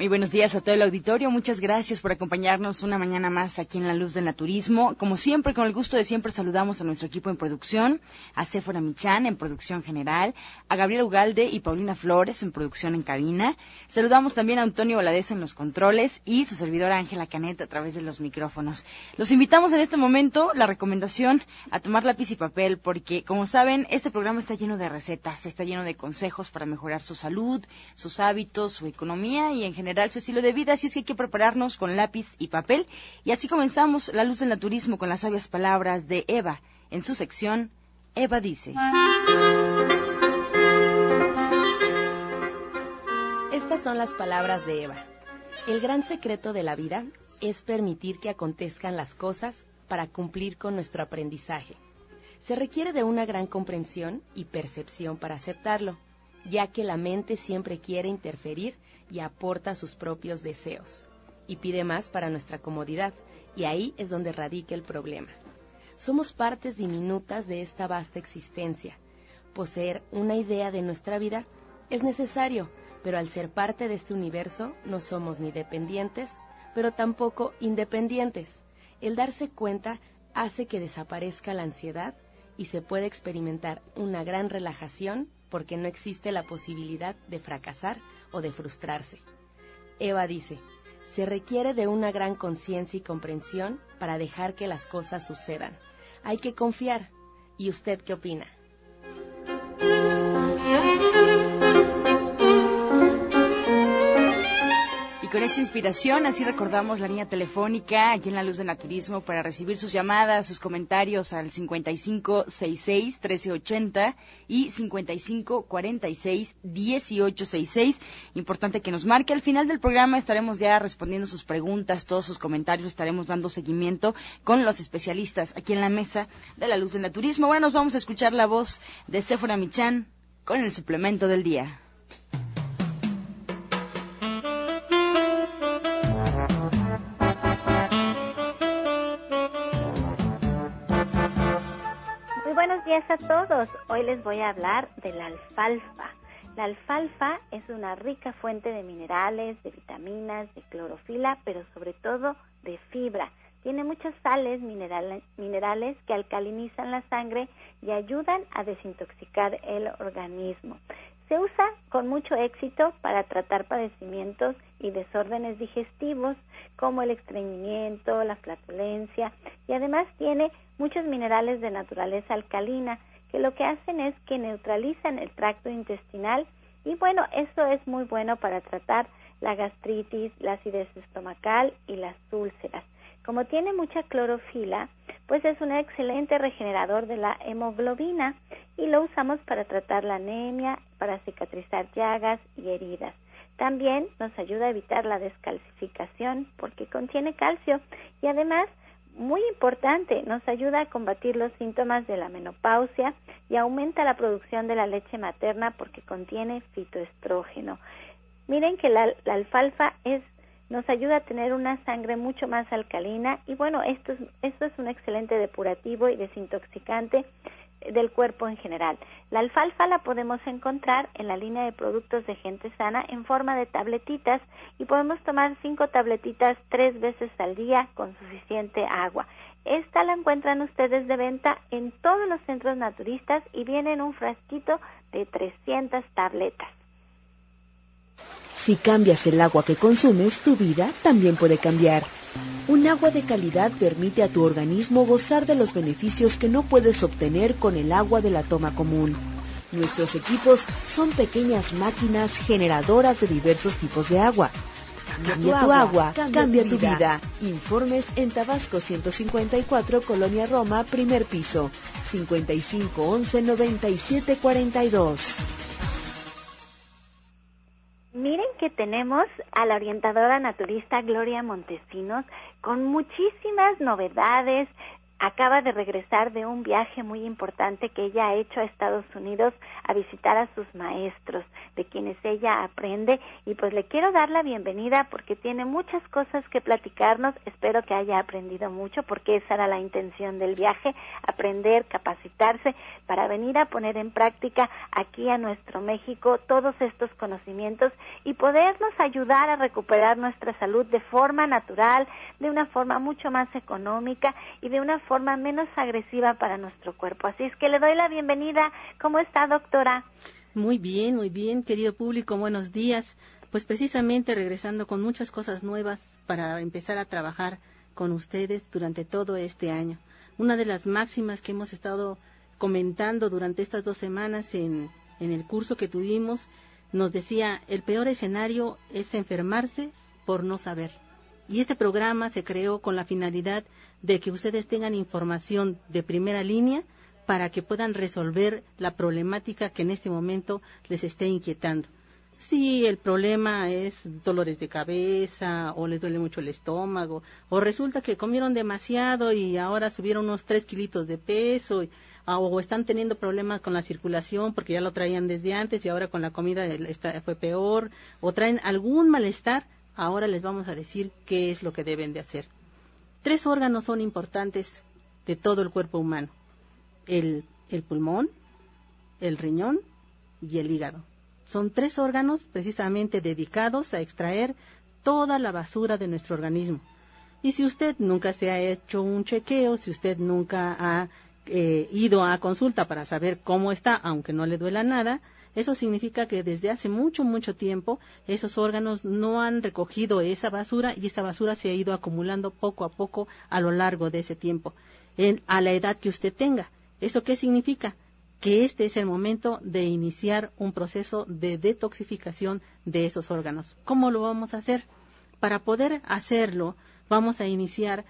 Muy buenos días a todo el auditorio. Muchas gracias por acompañarnos una mañana más aquí en La Luz del Naturismo. Como siempre, con el gusto de siempre, saludamos a nuestro equipo en producción, a Sephora Michan en producción general, a Gabriel Ugalde y Paulina Flores en producción en cabina. Saludamos también a Antonio Valadez en los controles y su servidora Ángela Canet a través de los micrófonos. Los invitamos en este momento, la recomendación, a tomar lápiz y papel, porque, como saben, este programa está lleno de recetas, está lleno de consejos para mejorar su salud, sus hábitos, su economía y en general su estilo de vida, así es que hay que prepararnos con lápiz y papel. Y así comenzamos La Luz del Naturismo con las sabias palabras de Eva en su sección Eva dice. Estas son las palabras de Eva. El gran secreto de la vida es permitir que acontezcan las cosas para cumplir con nuestro aprendizaje. Se requiere de una gran comprensión y percepción para aceptarlo ya que la mente siempre quiere interferir y aporta sus propios deseos, y pide más para nuestra comodidad, y ahí es donde radica el problema. Somos partes diminutas de esta vasta existencia. Poseer una idea de nuestra vida es necesario, pero al ser parte de este universo no somos ni dependientes, pero tampoco independientes. El darse cuenta hace que desaparezca la ansiedad y se puede experimentar una gran relajación porque no existe la posibilidad de fracasar o de frustrarse. Eva dice, se requiere de una gran conciencia y comprensión para dejar que las cosas sucedan. Hay que confiar. ¿Y usted qué opina? Con inspiración, así recordamos la línea telefónica aquí en la Luz del Naturismo para recibir sus llamadas, sus comentarios al 5566-1380 y 5546-1866. Importante que nos marque. Al final del programa estaremos ya respondiendo sus preguntas, todos sus comentarios, estaremos dando seguimiento con los especialistas aquí en la mesa de la Luz del Naturismo. Bueno, nos vamos a escuchar la voz de Sephora Michan con el suplemento del día. A todos. Hoy les voy a hablar de la alfalfa. La alfalfa es una rica fuente de minerales, de vitaminas, de clorofila, pero sobre todo de fibra. Tiene muchas sales minerales que alcalinizan la sangre y ayudan a desintoxicar el organismo. Se usa con mucho éxito para tratar padecimientos y desórdenes digestivos como el estreñimiento, la flatulencia y además tiene muchos minerales de naturaleza alcalina que lo que hacen es que neutralizan el tracto intestinal y bueno, eso es muy bueno para tratar la gastritis, la acidez estomacal y las úlceras. Como tiene mucha clorofila, pues es un excelente regenerador de la hemoglobina y lo usamos para tratar la anemia, para cicatrizar llagas y heridas. También nos ayuda a evitar la descalcificación porque contiene calcio y además muy importante, nos ayuda a combatir los síntomas de la menopausia y aumenta la producción de la leche materna porque contiene fitoestrógeno. Miren que la, alfalfa es nos ayuda a tener una sangre mucho más alcalina y bueno, esto es, esto es un excelente depurativo y desintoxicante del cuerpo en general. La alfalfa la podemos encontrar en la línea de productos de gente sana en forma de tabletitas y podemos tomar cinco tabletitas tres veces al día con suficiente agua. Esta la encuentran ustedes de venta en todos los centros naturistas y viene en un frasquito de 300 tabletas. Si cambias el agua que consumes, tu vida también puede cambiar. Un agua de calidad permite a tu organismo gozar de los beneficios que no puedes obtener con el agua de la toma común. Nuestros equipos son pequeñas máquinas generadoras de diversos tipos de agua. Cambia tu agua, cambia, tu vida. Informes en Tabasco 154, Colonia Roma, primer piso, 55 11 97 42. Miren que tenemos a la orientadora naturista Gloria Montesinos con muchísimas novedades, acaba de regresar de un viaje muy importante que ella ha hecho a Estados Unidos a visitar a sus maestros, de quienes ella aprende. Y pues le quiero dar la bienvenida porque tiene muchas cosas que platicarnos, espero que haya aprendido mucho porque esa era la intención del viaje, aprender, capacitarse para venir a poner en práctica aquí a nuestro México todos estos conocimientos y podernos ayudar a recuperar nuestra salud de forma natural, de una forma mucho más económica y de una forma menos agresiva para nuestro cuerpo. Así es que le doy la bienvenida. ¿Cómo está, doctora? Muy bien, muy bien, querido público, buenos días. Pues precisamente regresando con muchas cosas nuevas para empezar a trabajar con ustedes durante todo este año. Una de las máximas que hemos estado comentando durante estas dos semanas en, en el curso que tuvimos nos decía, el peor escenario es enfermarse por no saber. Y este programa se creó con la finalidad de que ustedes tengan información de primera línea para que puedan resolver la problemática que en este momento les esté inquietando. Si el problema es dolores de cabeza o les duele mucho el estómago o resulta que comieron demasiado y ahora subieron unos tres kilitos de peso o están teniendo problemas con la circulación porque ya lo traían desde antes y ahora con la comida fue peor o traen algún malestar, Ahora les vamos a decir qué es lo que deben de hacer. Tres órganos son importantes de todo el cuerpo humano. El, el pulmón, el riñón y el hígado. Son tres órganos precisamente dedicados a extraer toda la basura de nuestro organismo. Y si usted nunca se ha hecho un chequeo, si usted nunca ha eh, ido a consulta para saber cómo está, aunque no le duela nada, eso significa que desde hace mucho, mucho tiempo esos órganos no han recogido esa basura y esa basura se ha ido acumulando poco a poco a lo largo de ese tiempo, en, a la edad que usted tenga. ¿Eso qué significa? Que este es el momento de iniciar un proceso de detoxificación de esos órganos. ¿Cómo lo vamos a hacer? Para poder hacerlo, vamos a iniciar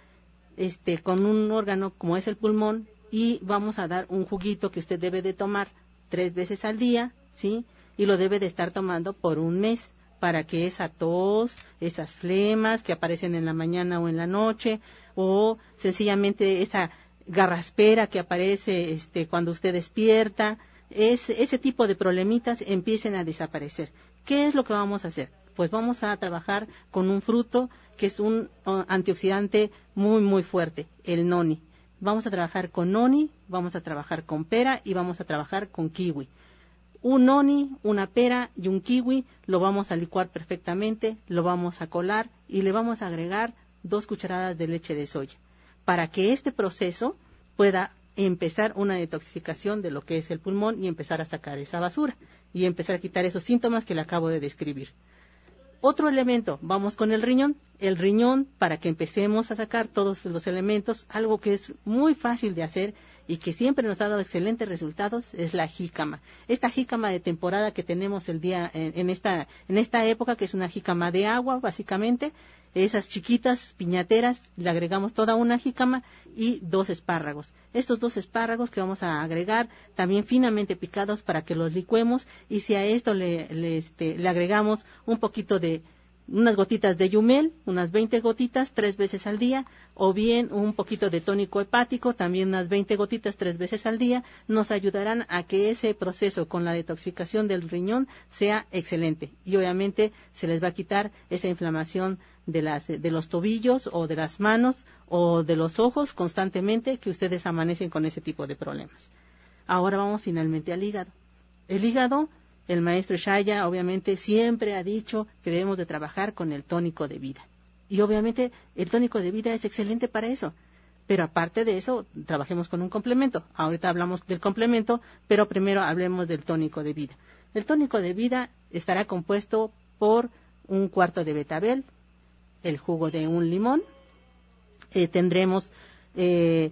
este, con un órgano como es el pulmón y vamos a dar un juguito que usted debe de tomar tres veces al día ¿sí? Y lo debe de estar tomando por un mes para que esa tos, esas flemas que aparecen en la mañana o en la noche, o sencillamente esa garraspera que aparece este, cuando usted despierta, es, ese tipo de problemitas empiecen a desaparecer. ¿Qué es lo que vamos a hacer? Pues vamos a trabajar con un fruto que es un antioxidante muy, muy fuerte, el noni. Vamos a trabajar con noni, vamos a trabajar con pera y vamos a trabajar con kiwi un noni, una pera y un kiwi, lo vamos a licuar perfectamente, lo vamos a colar y le vamos a agregar dos cucharadas de leche de soya para que este proceso pueda empezar una detoxificación de lo que es el pulmón y empezar a sacar esa basura y empezar a quitar esos síntomas que le acabo de describir. Otro elemento, vamos con el riñón. El riñón, para que empecemos a sacar todos los elementos, algo que es muy fácil de hacer y que siempre nos ha dado excelentes resultados, es la jícama. Esta jícama de temporada que tenemos el día en, esta, en esta época, que es una jícama de agua, básicamente, esas chiquitas piñateras, le agregamos toda una jícama y dos espárragos. Estos dos espárragos que vamos a agregar también finamente picados para que los licuemos y si a esto le, este, le agregamos un poquito de unas gotitas de yumel, unas 20 gotitas tres veces al día, o bien un poquito de tónico hepático, también unas 20 gotitas tres veces al día, nos ayudarán a que ese proceso con la detoxificación del riñón sea excelente. Y obviamente se les va a quitar esa inflamación de, las, de los tobillos o de las manos o de los ojos constantemente que ustedes amanecen con ese tipo de problemas. Ahora vamos finalmente al hígado. El hígado el maestro Shaya obviamente siempre ha dicho que debemos de trabajar con el tónico de vida. Y obviamente el tónico de vida es excelente para eso. Pero aparte de eso, trabajemos con un complemento. Ahorita hablamos del complemento, pero primero hablemos del tónico de vida. El tónico de vida estará compuesto por un cuarto de betabel, el jugo de un limón, eh, tendremos eh,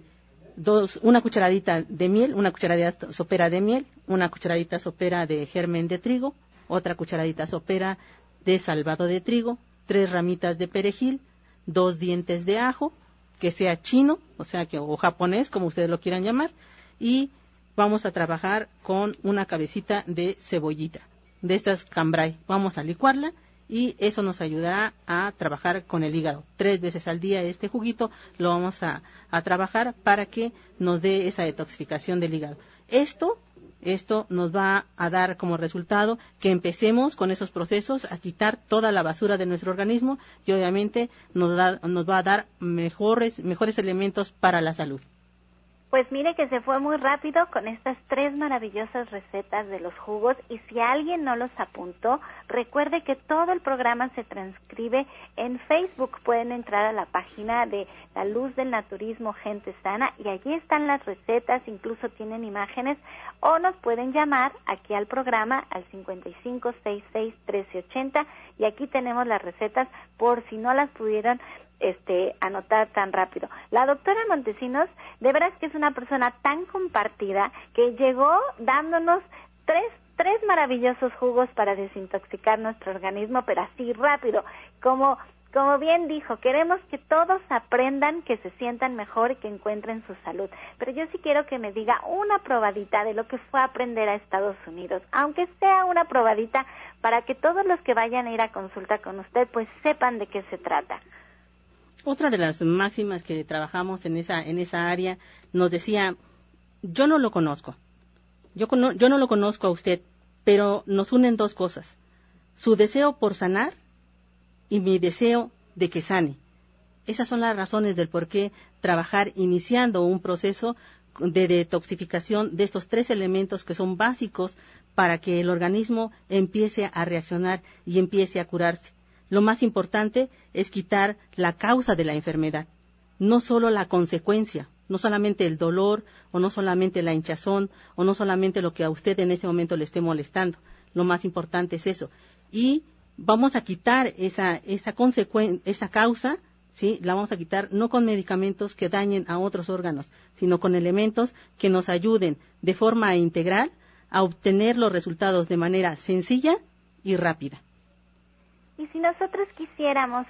dos, una cucharadita de miel, una cucharadita sopera de miel, una cucharadita sopera de germen de trigo, otra cucharadita sopera de salvado de trigo, tres ramitas de perejil, dos dientes de ajo, que sea chino, o sea que o japonés, como ustedes lo quieran llamar, y vamos a trabajar con una cabecita de cebollita, de estas cambrai. Vamos a licuarla y eso nos ayudará a trabajar con el hígado. Tres veces al día este juguito lo vamos a, trabajar para que nos dé esa detoxificación del hígado. Esto esto nos va a dar como resultado que empecemos con esos procesos a quitar toda la basura de nuestro organismo y obviamente nos, nos va a dar mejores, mejores elementos para la salud. Pues mire que se fue muy rápido con estas tres maravillosas recetas de los jugos y si alguien no los apuntó, recuerde que todo el programa se transcribe en Facebook. Pueden entrar a la página de La Luz del Naturismo Gente Sana y allí están las recetas, incluso tienen imágenes o nos pueden llamar aquí al programa al 55661380 y aquí tenemos las recetas por si no las pudieron este, anotar tan rápido. La doctora Montesinos, de veras que es una persona tan compartida que llegó dándonos tres, tres maravillosos jugos para desintoxicar nuestro organismo, pero así rápido, como como bien dijo, queremos que todos aprendan, que se sientan mejor y que encuentren su salud. Pero yo sí quiero que me diga una probadita de lo que fue aprender a Estados Unidos, aunque sea una probadita para que todos los que vayan a ir a consulta con usted pues sepan de qué se trata. Otra de las máximas que trabajamos en esa, en esa área nos decía, yo no lo conozco, yo, yo no lo conozco a usted, pero nos unen dos cosas, su deseo por sanar y mi deseo de que sane. Esas son las razones del por qué trabajar iniciando un proceso de detoxificación de estos tres elementos que son básicos para que el organismo empiece a reaccionar y empiece a curarse. Lo más importante es quitar la causa de la enfermedad, no solo la consecuencia, no solamente el dolor o no solamente la hinchazón o no solamente lo que a usted en ese momento le esté molestando. Lo más importante es eso. Y vamos a quitar esa, esa, esa causa, ¿sí? La vamos a quitar no con medicamentos que dañen a otros órganos, sino con elementos que nos ayuden de forma integral a obtener los resultados de manera sencilla y rápida. Y si nosotros quisiéramos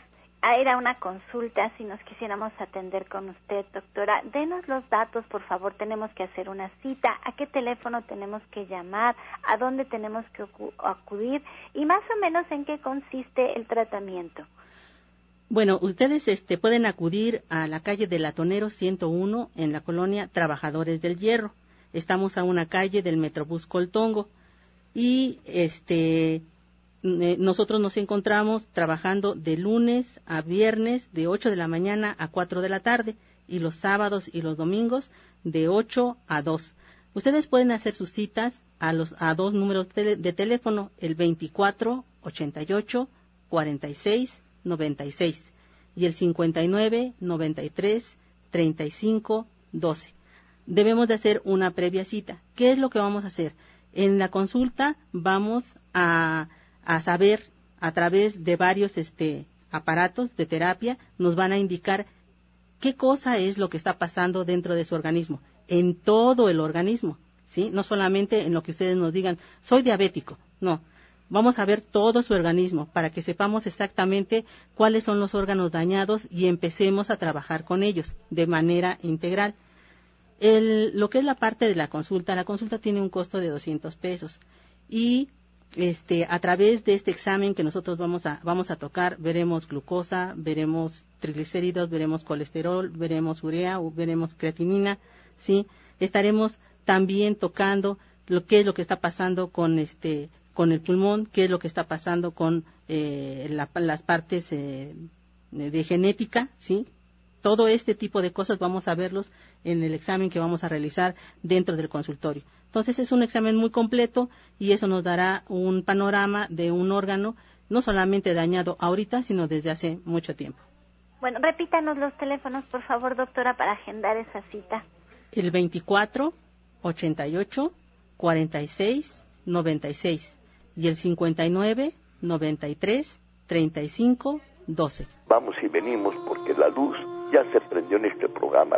ir a una consulta, si nos quisiéramos atender con usted, doctora, denos los datos, por favor, tenemos que hacer una cita, a qué teléfono tenemos que llamar, a dónde tenemos que acudir y más o menos en qué consiste el tratamiento. Bueno, ustedes este, pueden acudir a la calle de Latonero 101 en la colonia Trabajadores del Hierro. Estamos a una calle del Metrobús Coltongo y este nosotros nos encontramos trabajando de lunes a viernes de 8 de la mañana a 4 de la tarde y los sábados y los domingos de 8 a 2. Ustedes pueden hacer sus citas a los a dos números de, teléfono, el 24 88 46 96 y el 59 93 35 12. Debemos de hacer una previa cita. ¿Qué es lo que vamos a hacer? En la consulta vamos a a saber a través de varios este, aparatos de terapia, nos van a indicar qué cosa es lo que está pasando dentro de su organismo, en todo el organismo, ¿sí? No solamente en lo que ustedes nos digan, soy diabético, no. Vamos a ver todo su organismo para que sepamos exactamente cuáles son los órganos dañados y empecemos a trabajar con ellos de manera integral. El, lo que es la parte de la consulta, la consulta tiene un costo de 200 pesos y este, a través de este examen que nosotros vamos a, vamos a tocar, veremos glucosa, veremos triglicéridos, veremos colesterol, veremos urea, veremos creatinina, ¿sí? Estaremos también tocando lo que es lo que está pasando con este, con el pulmón, qué es lo que está pasando con eh, las partes eh, de genética, ¿sí? Todo este tipo de cosas vamos a verlos en el examen que vamos a realizar dentro del consultorio. Entonces es un examen muy completo y eso nos dará un panorama de un órgano no solamente dañado ahorita, sino desde hace mucho tiempo. Bueno, repítanos los teléfonos, por favor, doctora, para agendar esa cita. El 24 88 46 96 y el 59 93 35 12. Vamos y venimos porque la luz ya se prendió en este programa.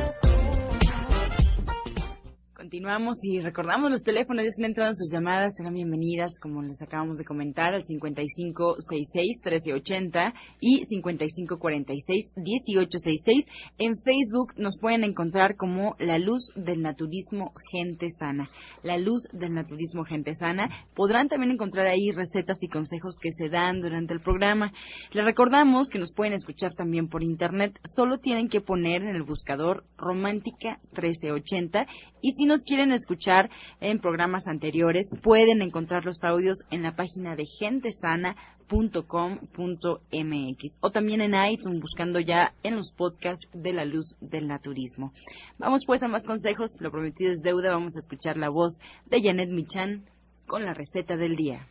Continuamos y recordamos los teléfonos, ya están entrando sus llamadas, serán bienvenidas, como les acabamos de comentar, al 5566-1380 y 5546-1866. En Facebook nos pueden encontrar como La Luz del Naturismo Gente Sana. La Luz del Naturismo Gente Sana. Podrán también encontrar ahí recetas y consejos que se dan durante el programa. Les recordamos que nos pueden escuchar también por internet, solo tienen que poner en el buscador Romántica 1380 y si nos quieren escuchar en programas anteriores, pueden encontrar los audios en la página de gentesana.com.mx o también en iTunes buscando ya en los podcasts de la luz del naturismo. Vamos pues a más consejos, lo prometido es deuda, vamos a escuchar la voz de Janet Michan con la receta del día.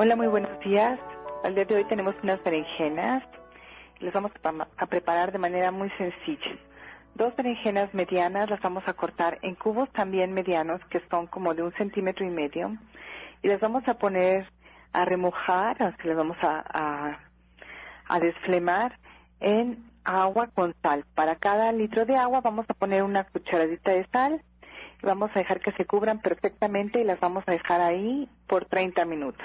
Hola, muy buenos días. Al día de hoy tenemos unas berenjenas las vamos a preparar de manera muy sencilla. Dos berenjenas medianas las vamos a cortar en cubos también medianos que son como de un centímetro y medio y las vamos a poner a remojar, así las vamos a desflemar en agua con sal. Para cada litro de agua vamos a poner una cucharadita de sal y vamos a dejar que se cubran perfectamente y las vamos a dejar ahí por 30 minutos.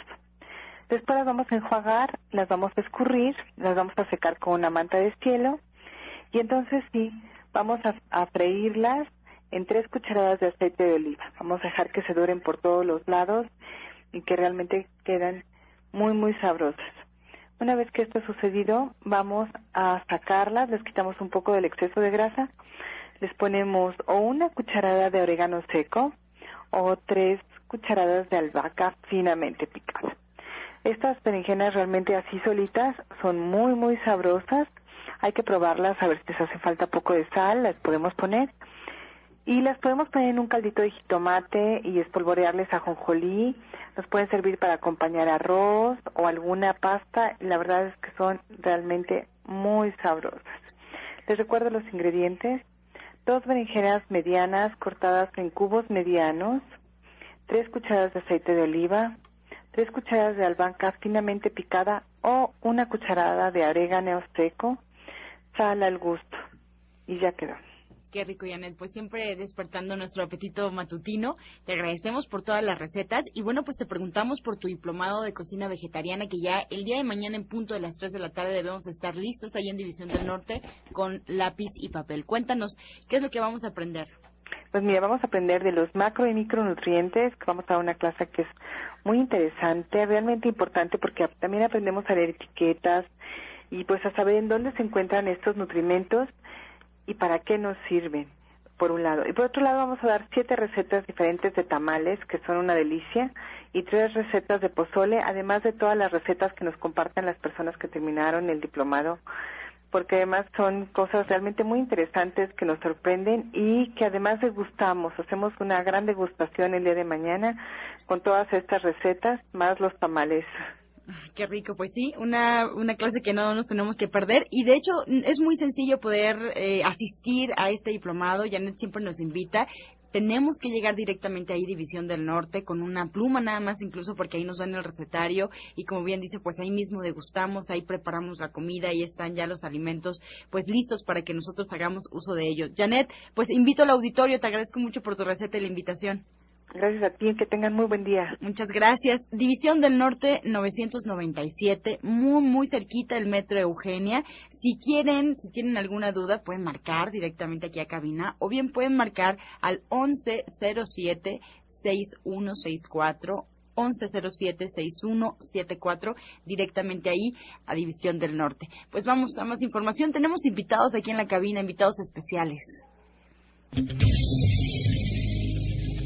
Después las vamos a enjuagar, las vamos a escurrir, las vamos a secar con una manta de cielo y entonces sí, vamos a, freírlas en tres cucharadas de aceite de oliva. Vamos a dejar que se duren por todos los lados y que realmente quedan muy, muy sabrosas. Una vez que esto ha sucedido, vamos a sacarlas, les quitamos un poco del exceso de grasa, les ponemos o una cucharada de orégano seco o tres cucharadas de albahaca finamente picada. Estas berenjenas realmente así solitas son muy, muy sabrosas. Hay que probarlas a ver si les hace falta poco de sal, las podemos poner. Y las podemos poner en un caldito de jitomate y espolvorearles a jonjolí. Nos pueden servir para acompañar arroz o alguna pasta. La verdad es que son realmente muy sabrosas. Les recuerdo los ingredientes. Dos berenjenas medianas cortadas en cubos medianos. Tres cucharadas de aceite de oliva tres cucharadas de albahaca finamente picada o una cucharada de orégano seco, sal al gusto y ya quedó. Qué rico, Janet. Pues siempre despertando nuestro apetito matutino. Te agradecemos por todas las recetas. Y bueno, pues te preguntamos por tu diplomado de cocina vegetariana, que ya el día de mañana en punto de las 3 de la tarde debemos estar listos ahí en División del Norte con lápiz y papel. Cuéntanos, ¿qué es lo que vamos a aprender? Pues mira, vamos a aprender de los macro y micronutrientes, vamos a una clase que es muy interesante, realmente importante porque también aprendemos a leer etiquetas y pues a saber en dónde se encuentran estos nutrimentos y para qué nos sirven, por un lado. Y por otro lado vamos a dar siete recetas diferentes de tamales, que son una delicia, y tres recetas de pozole, además de todas las recetas que nos comparten las personas que terminaron el diplomado porque además son cosas realmente muy interesantes que nos sorprenden y que además degustamos. Hacemos una gran degustación el día de mañana con todas estas recetas, más los tamales. Qué rico, pues sí, una, una clase que no nos tenemos que perder y de hecho es muy sencillo poder eh, asistir a este diplomado, Janet siempre nos invita tenemos que llegar directamente ahí, División del Norte, con una pluma nada más, incluso porque ahí nos dan el recetario y como bien dice, pues ahí mismo degustamos, ahí preparamos la comida y están ya los alimentos pues listos para que nosotros hagamos uso de ellos. Janet, pues invito al auditorio, te agradezco mucho por tu receta y la invitación. Gracias a ti, que tengan muy buen día. Muchas gracias. División del Norte 997, muy muy cerquita del Metro Eugenia. Si quieren, si tienen alguna duda, pueden marcar directamente aquí a cabina o bien pueden marcar al 1107 6164 1107-6174, directamente ahí a División del Norte. Pues vamos a más información. Tenemos invitados aquí en la cabina, invitados especiales.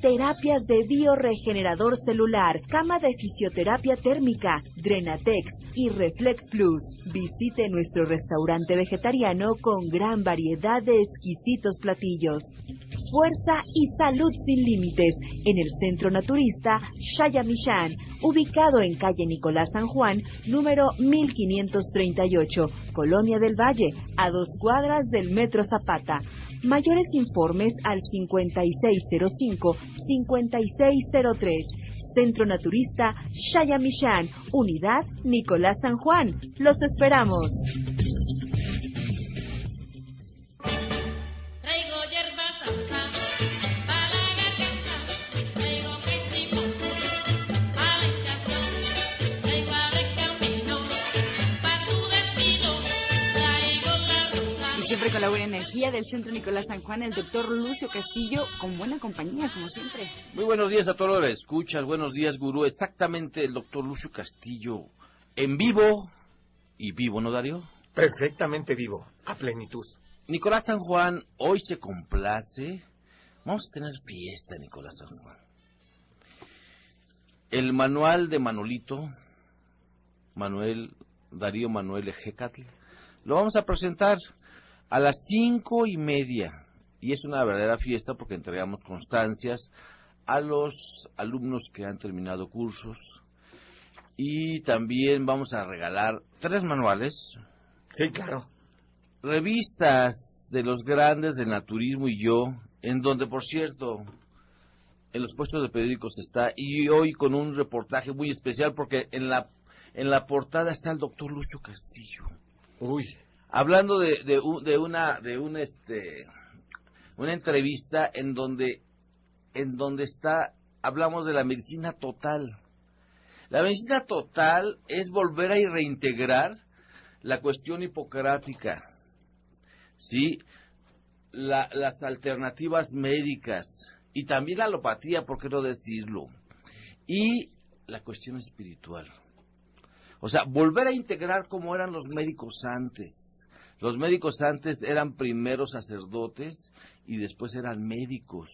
terapias de bioregenerador celular, cama de fisioterapia térmica, Drenatex y Reflex Plus. Visite nuestro restaurante vegetariano con gran variedad de exquisitos platillos. Fuerza y salud sin límites en el centro naturista Shayamishan, ubicado en calle Nicolás San Juan, número 1538, Colonia del Valle, a dos cuadras del Metro Zapata. Mayores informes al 5605-5603. Centro Naturista Shayamishan, Unidad Nicolás San Juan. Los esperamos. Con la buena energía del Centro Nicolás San Juan, el doctor Lucio Castillo, con buena compañía, como siempre. Muy buenos días a todos los que escuchas, buenos días, gurú. Exactamente el doctor Lucio Castillo, en vivo y vivo, ¿no, Darío? Perfectamente vivo, a plenitud. Nicolás San Juan hoy se complace. Vamos a tener fiesta, Nicolás San Juan. El manual de Manolito, Manuel, Darío Manuel Ejecatl, lo vamos a presentar a las cinco y media. Y es una verdadera fiesta porque entregamos constancias a los alumnos que han terminado cursos. Y también vamos a regalar tres manuales. Sí, claro. Revistas de los grandes del naturismo y yo, en donde, por cierto, en los puestos de periódicos está, y hoy con un reportaje muy especial porque en la, en la portada está el doctor Lucio Castillo. Uy hablando de, de, de, una de un este una entrevista en donde en donde está hablamos de la medicina total. La medicina total es volver a reintegrar la cuestión hipocrática sí las alternativas médicas y también la alopatía por qué no decirlo y la cuestión espiritual. O sea volver a integrar como eran los médicos antes los médicos antes eran primero sacerdotes y después eran médicos.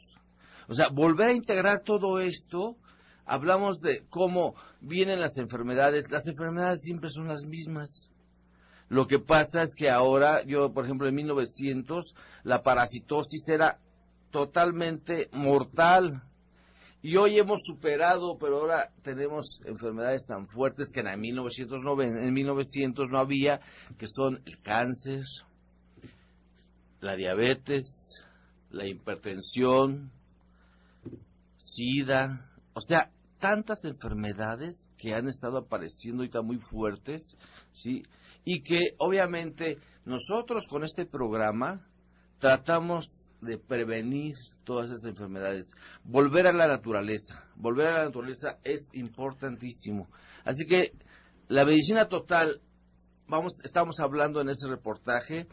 O sea, volver a integrar todo esto, hablamos de cómo vienen las enfermedades. Las enfermedades siempre son las mismas. Lo que pasa es que ahora, yo, por ejemplo, en 1900, la parasitosis era totalmente mortal. Y hoy hemos superado, pero ahora tenemos enfermedades tan fuertes que en 1990, en 1900 no había, que son el cáncer, la diabetes, la hipertensión, SIDA, o sea, tantas enfermedades que han estado apareciendo ahorita muy fuertes, ¿sí? Y que obviamente nosotros con este programa tratamos de prevenir todas esas enfermedades. Volver a la naturaleza, volver a la naturaleza es importantísimo. Así que la medicina total, vamos, estamos hablando en ese reportaje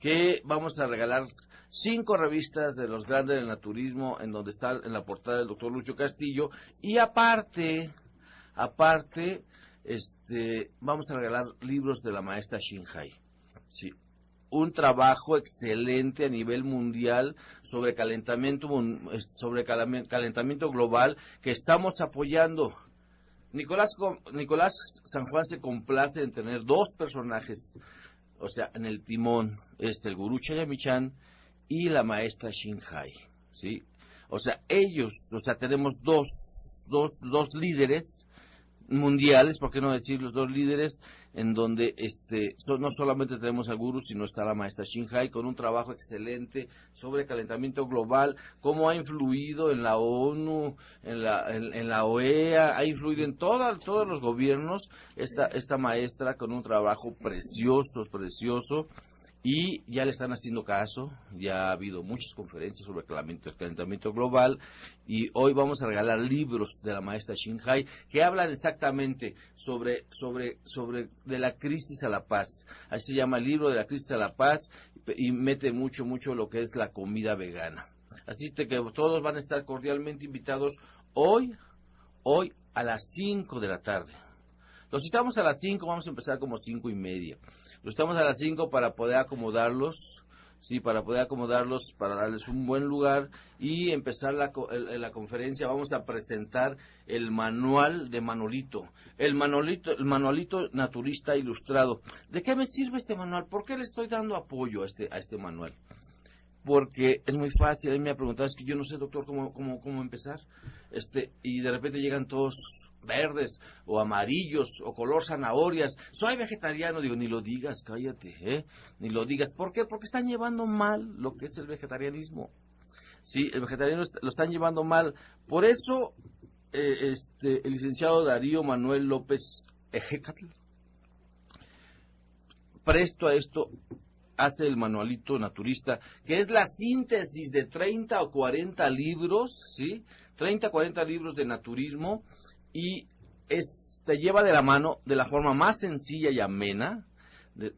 que vamos a regalar cinco revistas de los grandes del naturismo en donde está en la portada del doctor Lucio Castillo y aparte, aparte, este, vamos a regalar libros de la maestra Shinhai. Sí, un trabajo excelente a nivel mundial sobre calentamiento, sobre calentamiento global que estamos apoyando. Nicolás, Nicolás San Juan se complace en tener dos personajes, o sea, en el timón es el gurú Chayamichan y la maestra Shinhai, ¿sí? O sea, ellos, o sea, tenemos dos, dos, dos líderes mundiales, por qué no decir los dos líderes, en donde este, no solamente tenemos al gurú, sino está la maestra Shinhai con un trabajo excelente sobre calentamiento global, cómo ha influido en la ONU, en la, en, la OEA, ha influido en todos los gobiernos, esta, esta maestra con un trabajo precioso, precioso, y ya le están haciendo caso, ya ha habido muchas conferencias sobre el calentamiento global y hoy vamos a regalar libros de la maestra Shinhai que hablan exactamente sobre, sobre, sobre de la crisis a la paz. Así se llama el libro de la crisis a la paz y mete mucho, mucho lo que es la comida vegana. Así que todos van a estar cordialmente invitados hoy, hoy a las 5 de la tarde. Los citamos a las 5, vamos a empezar como cinco y media. Los citamos a las 5 para poder acomodarlos, sí, para poder acomodarlos, para darles un buen lugar y empezar la, la conferencia. Vamos a presentar el manual de Manolito, el manualito, el manualito naturista ilustrado. ¿De qué me sirve este manual? ¿Por qué le estoy dando apoyo a este, a este manual? porque es muy fácil. A mí me ha preguntado, es que yo no sé, doctor, cómo, cómo, cómo empezar. Este, y de repente llegan todos verdes o amarillos o color zanahorias. Soy vegetariano, digo, ni lo digas, cállate, ¿eh? Ni lo digas. ¿Por qué? Porque están llevando mal lo que es el vegetarianismo. Sí, el vegetarianismo lo están llevando mal. Por eso, eh, este, el licenciado Darío Manuel López Ejecatl, presto a esto, hace el manualito naturista, que es la síntesis de 30 o 40 libros, ¿sí? 30 o 40 libros de naturismo y es, te lleva de la mano de la forma más sencilla y amena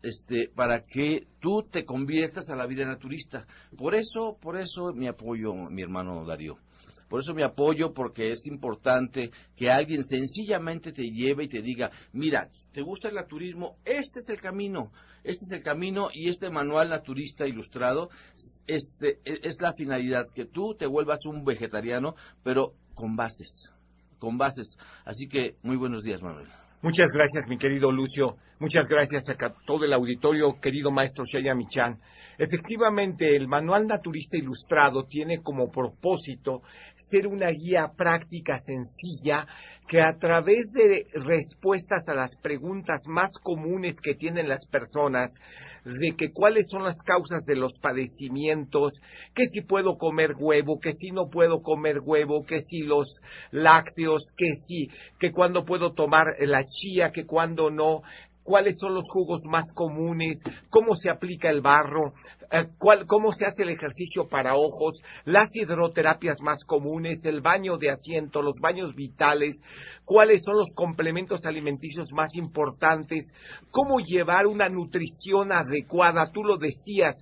este, para que tú te conviertas a la vida naturista. Por eso, por eso mi apoyo, mi hermano Darío. Por eso mi apoyo, porque es importante que alguien sencillamente te lleve y te diga, mira, ¿te gusta el naturismo? Este es el camino, este es el camino y este manual naturista ilustrado este, e, es la finalidad, que tú te vuelvas un vegetariano, pero con bases, con bases. Así que muy buenos días, Manuel. Muchas gracias, mi querido Lucio. Muchas gracias a todo el auditorio, querido maestro Shaya Michan. Efectivamente, el Manual Naturista Ilustrado tiene como propósito ser una guía práctica sencilla que a través de respuestas a las preguntas más comunes que tienen las personas, de que cuáles son las causas de los padecimientos, que si puedo comer huevo, que si no puedo comer huevo, que si los lácteos, que si, que cuando puedo tomar la chía, que cuando no, cuáles son los jugos más comunes, cómo se aplica el barro, eh, cómo se hace el ejercicio para ojos, las hidroterapias más comunes, el baño de asiento, los baños vitales, cuáles son los complementos alimenticios más importantes, cómo llevar una nutrición adecuada, tú lo decías,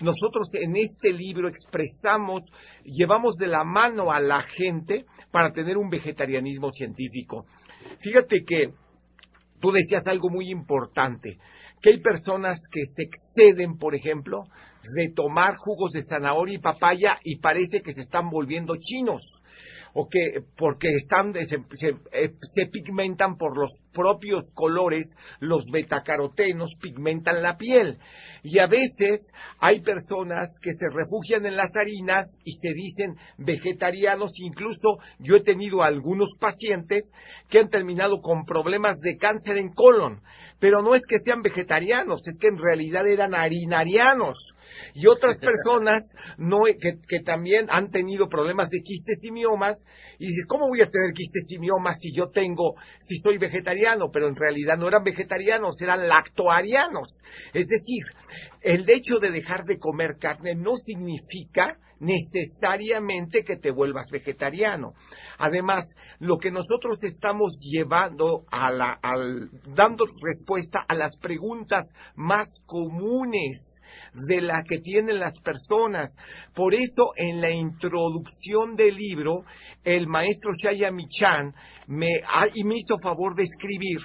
nosotros en este libro expresamos, llevamos de la mano a la gente para tener un vegetarianismo científico. Fíjate que tú decías algo muy importante, que hay personas que se exceden, por ejemplo, de tomar jugos de zanahoria y papaya y parece que se están volviendo chinos o que porque están se, eh, se, pigmentan por los propios colores, los betacarotenos pigmentan la piel. Y a veces hay personas que se refugian en las harinas y se dicen vegetarianos. Incluso yo he tenido algunos pacientes que han terminado con problemas de cáncer en colon. Pero no es que sean vegetarianos, es que en realidad eran harinarianos y otras personas no, que, que, también han tenido problemas de quistes y miomas y dice, ¿cómo voy a tener quistes y miomas si yo tengo, si soy vegetariano? Pero en realidad no eran vegetarianos, eran lactoarianos. Es decir, el hecho de dejar de comer carne no significa necesariamente que te vuelvas vegetariano. Además, lo que nosotros estamos llevando a la, al, dando respuesta a las preguntas más comunes de la que tienen las personas. Por eso, en la introducción del libro, el maestro Shaya Michan me, me hizo favor de escribir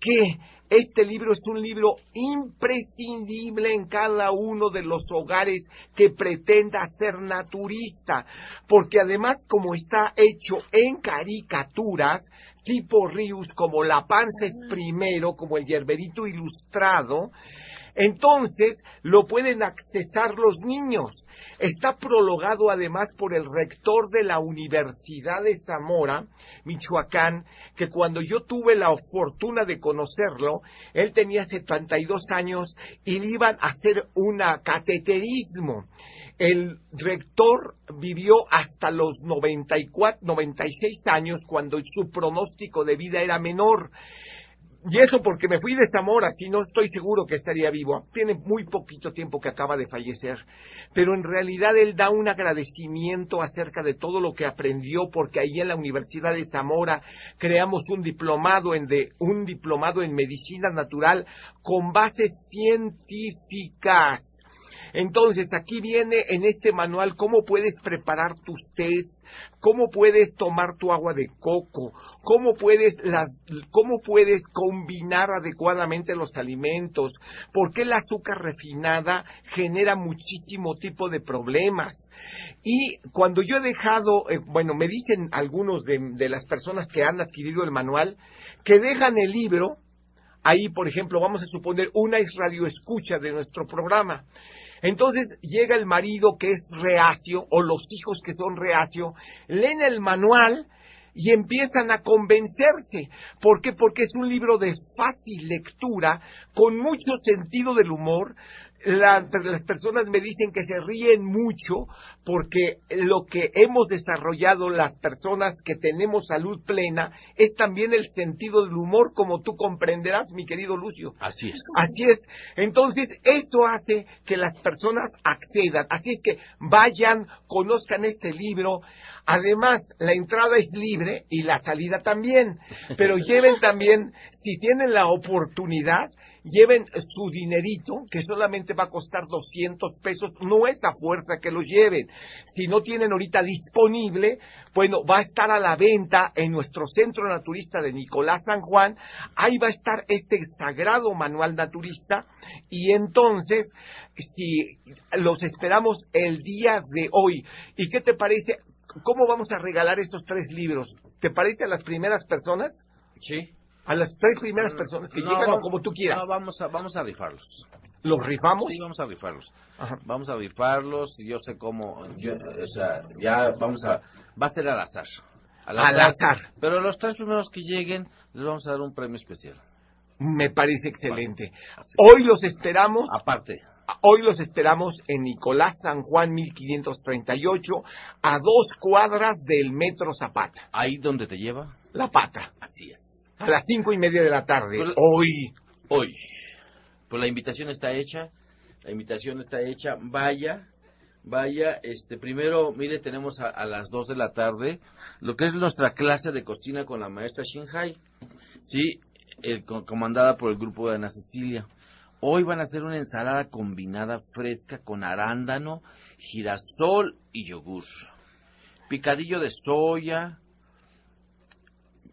que este libro es un libro imprescindible en cada uno de los hogares que pretenda ser naturista, porque además como está hecho en caricaturas, tipo Rius, como La Panza es primero, como el Yerberito Ilustrado, entonces lo pueden accesar los niños. Está prologado además por el rector de la Universidad de Zamora, Michoacán, que cuando yo tuve la fortuna de conocerlo, él tenía 72 años y le iban a hacer una cateterismo. El rector vivió hasta los 94, 96 años cuando su pronóstico de vida era menor y eso porque me fui de Zamora, si no estoy seguro que estaría vivo. Tiene muy poquito tiempo que acaba de fallecer. Pero en realidad él da un agradecimiento acerca de todo lo que aprendió, porque ahí en la Universidad de Zamora creamos un diplomado en, de, un diplomado en medicina natural con bases científicas. Entonces, aquí viene en este manual cómo puedes preparar tus test, cómo puedes tomar tu agua de coco, cómo puedes, cómo puedes combinar adecuadamente los alimentos, por qué el azúcar refinada genera muchísimo tipo de problemas. Y cuando yo he dejado, eh, bueno, me dicen algunos de, las personas que han adquirido el manual, que dejan el libro, ahí por ejemplo vamos a suponer una es radioescucha de nuestro programa entonces llega el marido que es reacio o los hijos que son reacio, leen el manual y empiezan a convencerse. ¿Por qué? Porque es un libro de fácil lectura, con mucho sentido del humor. Las personas me dicen que se ríen mucho porque lo que hemos desarrollado las personas que tenemos salud plena es también el sentido del humor, como tú comprenderás, mi querido Lucio. Así es. Así es. Entonces, esto hace que las personas accedan. Así es que vayan, conozcan este libro, Además, la entrada es libre y la salida también, pero lleven también, si tienen la oportunidad, lleven su dinerito, que solamente va a costar 200 pesos, no es a fuerza que lo lleven. Si no tienen ahorita disponible, bueno, va a estar a la venta en nuestro centro naturista de Nicolás San Juan, ahí va a estar este sagrado manual naturista, y entonces, si los esperamos el día de hoy, ¿y qué te parece? ¿Cómo vamos a regalar estos tres libros? ¿Te parece a las primeras personas? Sí. A las tres primeras personas que llegan o como tú quieras. No, vamos a, vamos a rifarlos. ¿Los rifamos? Sí, vamos a rifarlos. Vamos a rifarlos y yo sé cómo. o sea, ya vamos a. Va a ser al azar. Al azar. Pero los tres primeros que lleguen les vamos a dar un premio especial. Me parece excelente. Hoy los esperamos. Aparte. Hoy los esperamos en Nicolás San Juan 1538, a dos cuadras del Metro Zapata. ¿Ahí donde te lleva? La pata. Así es. A las cinco y media de la tarde. Pues hoy. Hoy. Pues la invitación está hecha. La invitación está hecha. Vaya, vaya, este, primero, mire, tenemos a, las dos de la tarde lo que es nuestra clase de cocina con la maestra Shinhai, sí, comandada por el grupo de Ana Cecilia. Hoy van a hacer una ensalada combinada fresca con arándano, girasol y yogur. Picadillo de soya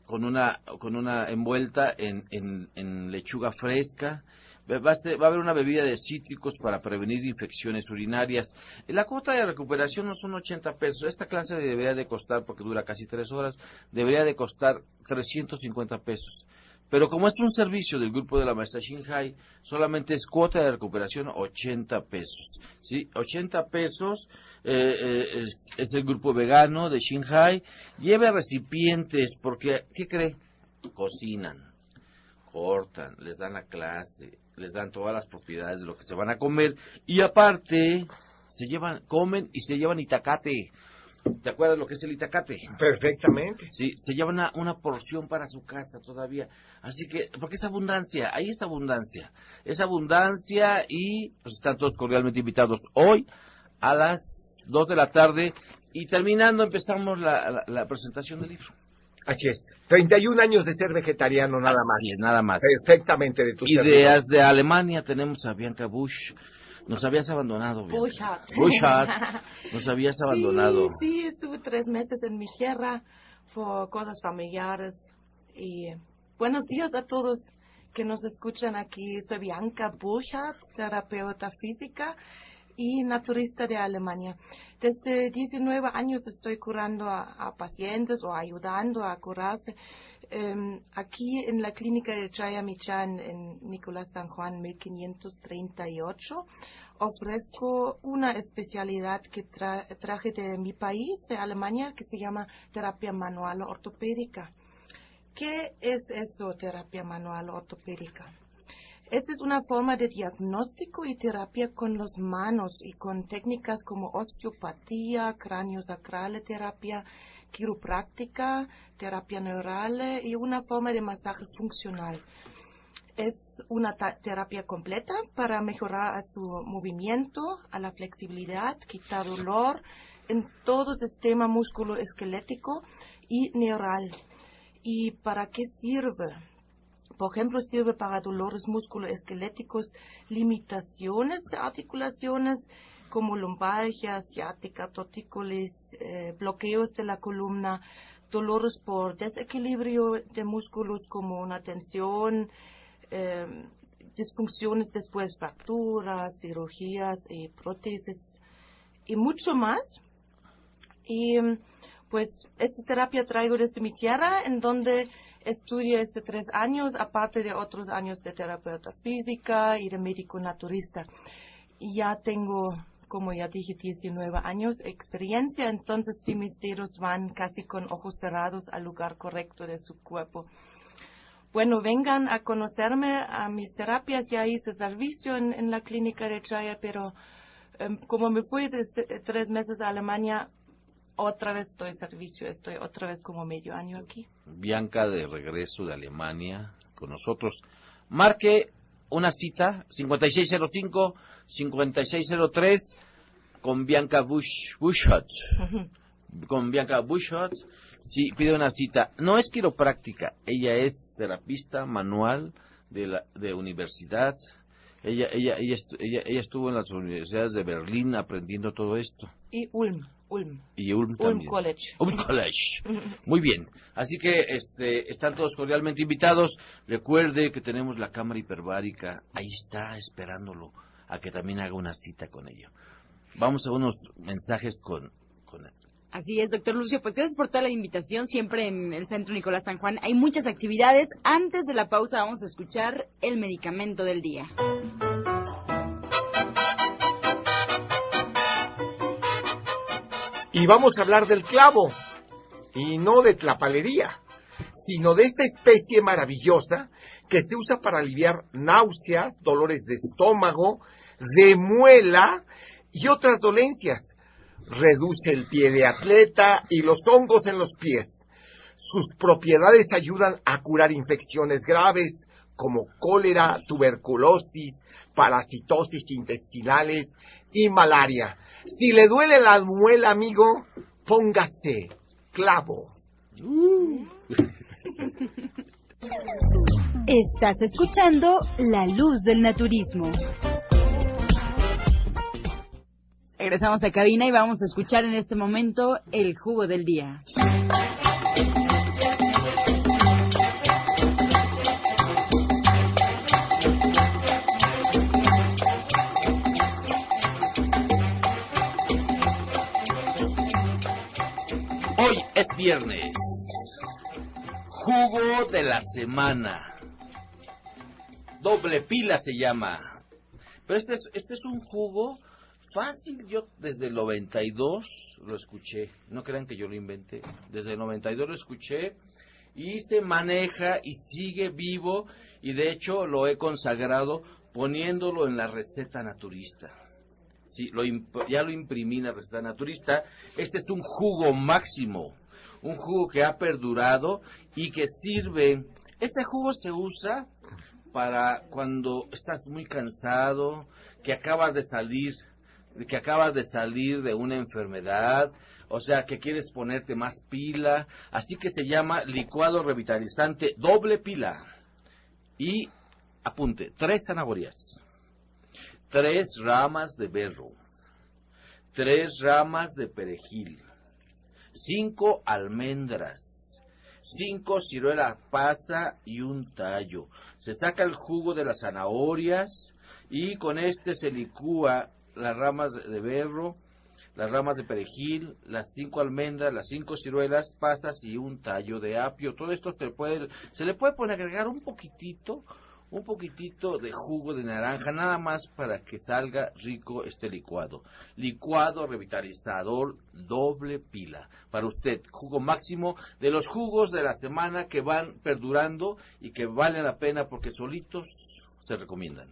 con una, con una envuelta en, en, lechuga fresca. Va a, haber una bebida de cítricos para prevenir infecciones urinarias. La cuota de recuperación no son 80 pesos. Esta clase debería de costar, porque dura casi tres horas, debería de costar 350 pesos. Pero como es un servicio del grupo de la maestra Shinhai, solamente es cuota de recuperación 80 pesos. ¿sí? 80 pesos eh, eh, es, el grupo vegano de Shinhai. Lleve recipientes porque, ¿qué cree? Cocinan, cortan, les dan la clase, les dan todas las propiedades de lo que se van a comer y aparte se llevan, comen y se llevan itacate. ¿Te acuerdas lo que es el itacate? Perfectamente. Sí, se lleva una, una, porción para su casa todavía. Así que, porque es abundancia, ahí es abundancia. Es abundancia y pues están todos cordialmente invitados hoy a las 2 de la tarde y terminando empezamos la, la, presentación del libro. Así es. 31 años de ser vegetariano nada más. Sí, nada más. Perfectamente de tu Ideas de Alemania tenemos a Bianca Bush nos habías abandonado. Bushat. Nos habías abandonado. Sí, estuve tres meses en mi tierra por cosas familiares. Y buenos días a todos que nos escuchan aquí. Soy Bianca Burchardt, terapeuta física y naturista de Alemania. Desde 19 años estoy curando a, pacientes o ayudando a curarse. Em, aquí en la clínica de Chayamichan en Nicolás San Juan 1538 ofrezco una especialidad que traje de mi país, de Alemania, que se llama terapia manual ortopédica. ¿Qué es eso, terapia manual ortopédica? Esta es una forma de diagnóstico y terapia con las manos y con técnicas como osteopatía, cráneo terapia, quiropráctica, terapia neural y una forma de masaje funcional. Es una terapia completa para mejorar su movimiento, a la flexibilidad, quitar dolor en todo el sistema musculoesquelético y neural. ¿Y para qué sirve? Por ejemplo, sirve para dolores musculoesqueléticos, limitaciones de articulaciones como lumbalgia, ciática, tortícolis, eh, bloqueos de la columna, dolores por desequilibrio de músculos como una tensión, eh, disfunciones después, fracturas, cirugías y prótesis y mucho más. Y pues esta terapia traigo desde mi tierra, en donde estudio este tres años, aparte de otros años de terapeuta física y de médico naturista. Ya tengo, como ya dije, 19 años experiencia, entonces sí mis dedos van casi con ojos cerrados al lugar correcto de su cuerpo. Bueno, vengan a conocerme a mis terapias, ya hice servicio en, la clínica de Chaya, pero em, como me fui desde tres meses a Alemania, otra vez estoy servicio, estoy otra vez como medio año aquí. Bianca de regreso de Alemania con nosotros. Marque una cita 5605-5603 con Bianca Bush, Bushot. Con Bianca Bushot. Sí, pide una cita. No es quiropráctica, ella es terapista manual de, la, de universidad. Ella, ella, ella, ella, estuvo en las universidades de Berlín aprendiendo todo esto. Y Ulm. Ulm. Y Ulm también. College. Ulm College. Muy bien. Así que este, están todos cordialmente invitados. Recuerde que tenemos la cámara hiperbárica. Ahí está esperándolo a que también haga una cita con ello. Vamos a unos mensajes con, con Así es, doctor Lucio. Pues gracias por toda la invitación. Siempre en el Centro Nicolás San Juan hay muchas actividades. Antes de la pausa vamos a escuchar el medicamento del día. Y vamos a hablar del clavo, y no de tlapalería, sino de esta especie maravillosa que se usa para aliviar náuseas, dolores de estómago, de muela y otras dolencias. Reduce el pie de atleta y los hongos en los pies. Sus propiedades ayudan a curar infecciones graves como cólera, tuberculosis, parasitosis intestinales y malaria. Si le duele la muela, amigo, póngase clavo. Estás escuchando La Luz del Naturismo. Regresamos a cabina y vamos a escuchar en este momento el jugo del día. Viernes. Jugo de la semana. Doble pila se llama. Pero este es, este es un jugo fácil. Yo desde el 92 lo escuché. No crean que yo lo inventé. Desde el 92 lo escuché y se maneja y sigue vivo y de hecho lo he consagrado poniéndolo en la receta naturista. Sí, lo ya lo imprimí en la receta naturista. Este es un jugo máximo un jugo que ha perdurado y que sirve. Este jugo se usa para cuando estás muy cansado, que acabas de salir, que acabas de salir de una enfermedad, o sea, que quieres ponerte más pila, así que se llama licuado revitalizante doble pila. Y apunte, tres zanahorias, tres ramas de berro, tres ramas de perejil, cinco almendras, cinco ciruelas pasa y un tallo. Se saca el jugo de las zanahorias y con este se licúa las ramas de berro, las ramas de perejil, las cinco almendras, las cinco ciruelas, pasas y un tallo de apio. Todo esto se, puede, se le puede poner agregar un poquitito un poquitito de jugo de naranja, nada más para que salga rico este licuado. Licuado revitalizador doble pila. Para usted, jugo máximo de los jugos de la semana que van perdurando y que valen la pena porque solitos se recomiendan.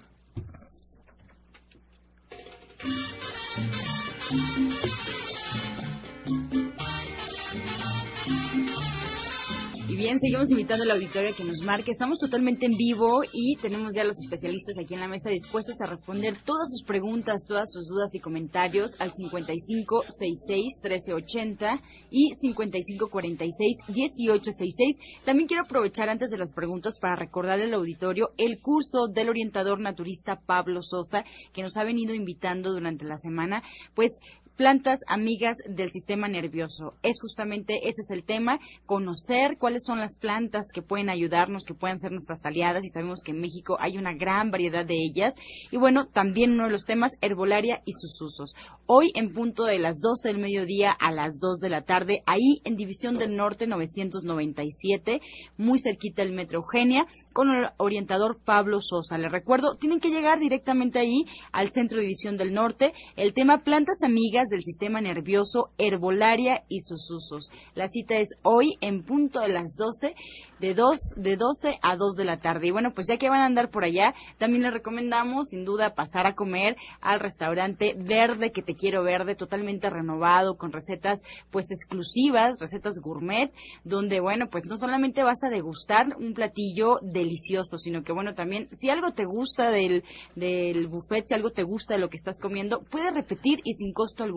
Bien, seguimos invitando al auditorio a que nos marque. Estamos totalmente en vivo y tenemos ya los especialistas aquí en la mesa dispuestos a responder todas sus preguntas, todas sus dudas y comentarios al 5566-1380 y 5546-1866. También quiero aprovechar antes de las preguntas para recordarle al auditorio el curso del orientador naturista Pablo Sosa, que nos ha venido invitando durante la semana. Pues plantas amigas del sistema nervioso. Es justamente ese es el tema, conocer cuáles son las plantas que pueden ayudarnos, que puedan ser nuestras aliadas y sabemos que en México hay una gran variedad de ellas. Y bueno, también uno de los temas, herbolaria y sus usos. Hoy en punto de las 12 del mediodía a las 2 de la tarde, ahí en División del Norte 997, muy cerquita del Metro Eugenia, con el orientador Pablo Sosa. Les recuerdo, tienen que llegar directamente ahí al Centro División del Norte. El tema plantas amigas del sistema nervioso, herbolaria y sus usos. La cita es hoy en punto de las 12, de, dos, de 12 a 2 de la tarde. Y bueno, pues ya que van a andar por allá, también les recomendamos sin duda pasar a comer al restaurante Verde, que te quiero verde, totalmente renovado, con recetas pues exclusivas, recetas gourmet, donde bueno, pues no solamente vas a degustar un platillo delicioso, sino que bueno, también si algo te gusta del, del buffet, si algo te gusta de lo que estás comiendo, puedes repetir y sin costo alguno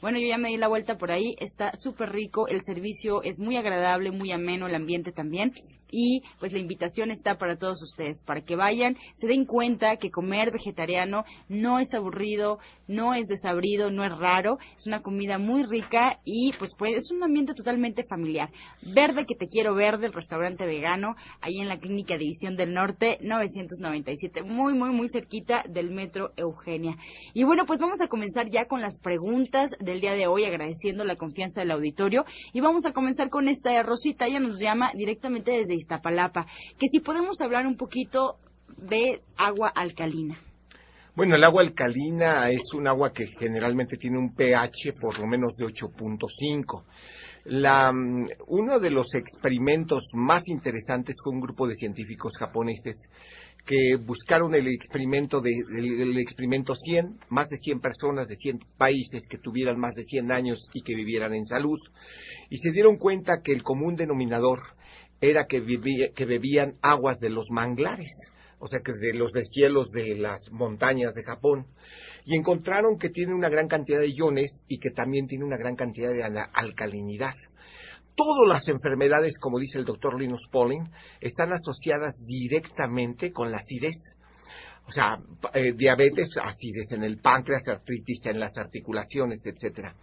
bueno, yo ya me di la vuelta por ahí, está súper rico, el servicio es muy agradable, muy ameno, el ambiente también y pues la invitación está para todos ustedes, para que vayan, se den cuenta que comer vegetariano no es aburrido, no es desabrido, no es raro, es una comida muy rica y pues, pues es un ambiente totalmente familiar. Verde que te quiero verde, el restaurante vegano, ahí en la clínica División del Norte, 997, muy, muy, muy cerquita del metro Eugenia. Y bueno, pues vamos a comenzar ya con las preguntas del día de hoy, agradeciendo la confianza del auditorio y vamos a comenzar con esta Rosita, ella nos llama directamente desde Iztapalapa, que si podemos hablar un poquito de agua alcalina. Bueno, el agua alcalina es un agua que generalmente tiene un pH por lo menos de 8.5. La, mm, uno de los experimentos más interesantes fue un grupo de científicos japoneses que buscaron el experimento de el, experimento 100, más de 100 personas de 100 países que tuvieran más de 100 años y que vivieran en salud y se dieron cuenta que el común denominador era que, que bebían aguas de los manglares, o sea que de los descielos de las montañas de Japón, y encontraron que tiene una gran cantidad de iones y que también tiene una gran cantidad de alcalinidad. Todas las enfermedades, como dice el doctor Linus Pauling, están asociadas directamente con la acidez. O sea, eh, diabetes, acidez en el páncreas, artritis en las articulaciones, etcétera.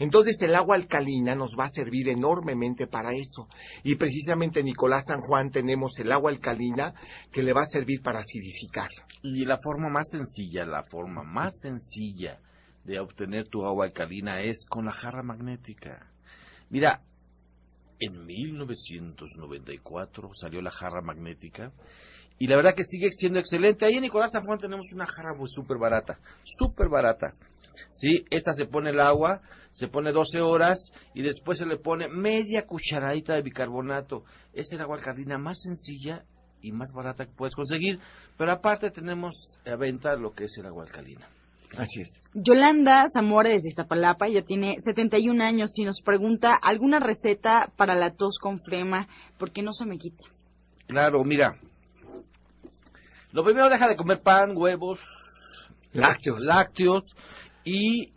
Entonces el agua alcalina nos va a servir enormemente para eso. Y precisamente en Nicolás San Juan tenemos el agua alcalina que le va a servir para acidificar. Y la forma más sencilla, la forma más sencilla de obtener tu agua alcalina es con la jarra magnética. Mira, en 1994 salió la jarra magnética y la verdad que sigue siendo excelente. Ahí en Nicolás San Juan tenemos una jarra súper barata, súper barata. ¿sí? Esta se pone el agua, se pone 12 horas y después se le pone media cucharadita de bicarbonato. Es el agua alcalina más sencilla y más barata que puedes conseguir, pero aparte tenemos a venta lo que es el agua alcalina. Así es. Yolanda Zamora desde Iztapalapa, ella tiene 71 años y nos pregunta alguna receta para la tos con flema, porque no se me quita. Claro, mira. Lo primero deja de comer pan, huevos, lácteos, lácteos y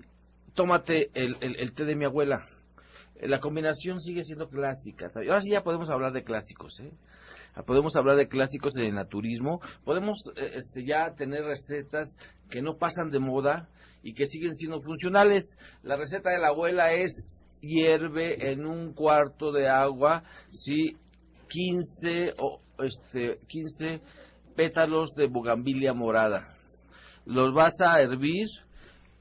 tómate el, el, té de mi abuela. La combinación sigue siendo clásica. Ahora sí ya podemos hablar de clásicos, ¿eh? Podemos hablar de clásicos del naturismo. Podemos eh, este, ya tener recetas que no pasan de moda y que siguen siendo funcionales. La receta de la abuela es hierve en un cuarto de agua, sí, 15 o este 15 pétalos de bugambilia morada. Los vas a hervir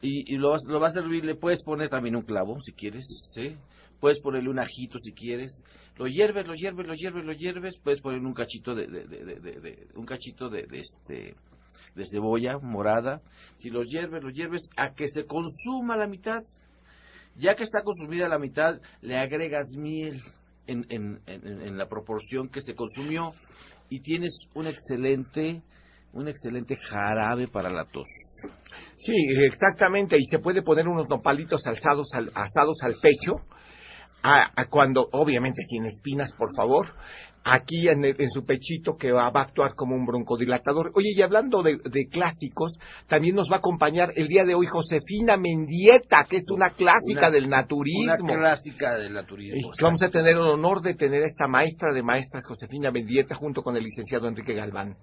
y, lo, vas, lo vas a servir, le puedes poner también un clavo si quieres, ¿sí? Puedes ponerle un ajito si quieres. Lo hierves, lo hierves, lo hierves, lo hierves. Puedes ponerle un cachito de, de, de, un cachito de, este de cebolla morada. Si lo hierves, lo hierves a que se consuma la mitad. Ya que está consumida la mitad, le agregas miel en, en, en la proporción que se consumió y tienes un excelente un excelente jarabe para la tos. Sí, exactamente, y se puede poner unos nopalitos alzados al, asados al pecho a, cuando, obviamente sin espinas, por favor, aquí en, en, su pechito que va, a actuar como un broncodilatador. Oye, y hablando de, de, clásicos, también nos va a acompañar el día de hoy Josefina Mendieta, que es una clásica del naturismo. Una clásica del naturismo. Y vamos a tener el honor de tener a esta maestra de maestras, Josefina Mendieta, junto con el licenciado Enrique Galván.